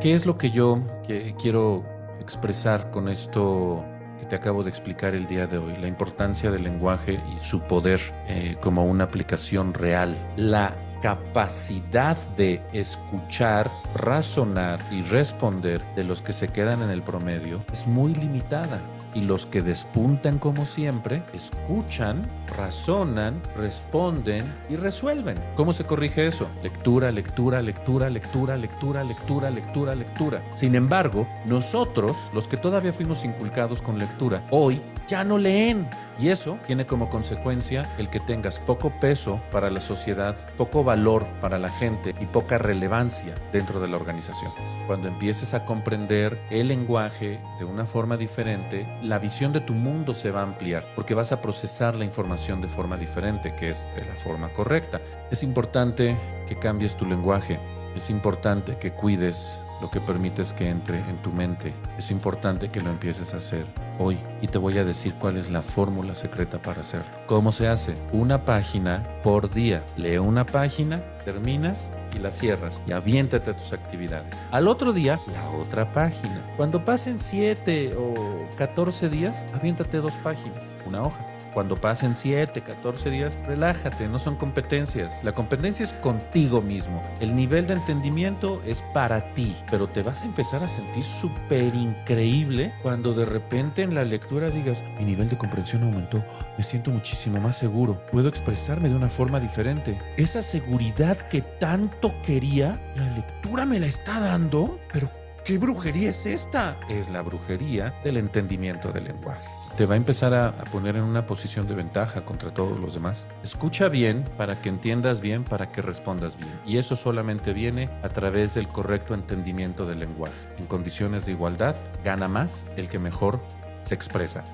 ¿Qué es lo que yo quiero expresar con esto que te acabo de explicar el día de hoy? La importancia del lenguaje y su poder eh, como una aplicación real. La capacidad de escuchar, razonar y responder de los que se quedan en el promedio es muy limitada y los que despuntan como siempre escuchan, razonan, responden y resuelven. ¿Cómo se corrige eso? Lectura, lectura, lectura, lectura, lectura, lectura, lectura, lectura. Sin embargo, nosotros, los que todavía fuimos inculcados con lectura, hoy ya no leen. Y eso tiene como consecuencia el que tengas poco peso para la sociedad, poco valor para la gente y poca relevancia dentro de la organización. Cuando empieces a comprender el lenguaje de una forma diferente, la visión de tu mundo se va a ampliar porque vas a procesar la información de forma diferente, que es de la forma correcta. Es importante que cambies tu lenguaje, es importante que cuides lo que permites que entre en tu mente. Es importante que lo empieces a hacer hoy y te voy a decir cuál es la fórmula secreta para hacerlo. ¿Cómo se hace? Una página por día. Lee una página, terminas y la cierras y aviéntate a tus actividades. Al otro día, la otra página. Cuando pasen 7 o 14 días, aviéntate dos páginas, una hoja. Cuando pasen 7, 14 días, relájate, no son competencias. La competencia es contigo mismo. El nivel de entendimiento es para ti, pero te vas a empezar a sentir súper increíble cuando de repente en la lectura digas, mi nivel de comprensión aumentó, me siento muchísimo más seguro, puedo expresarme de una forma diferente. Esa seguridad que tanto quería, la lectura me la está dando, pero ¿qué brujería es esta? Es la brujería del entendimiento del lenguaje te va a empezar a, poner en una posición de ventaja contra todos los demás. Escucha bien para que entiendas bien, para que respondas bien. Y eso solamente viene a través del correcto entendimiento del lenguaje. En condiciones de igualdad, gana más el que mejor se expresa.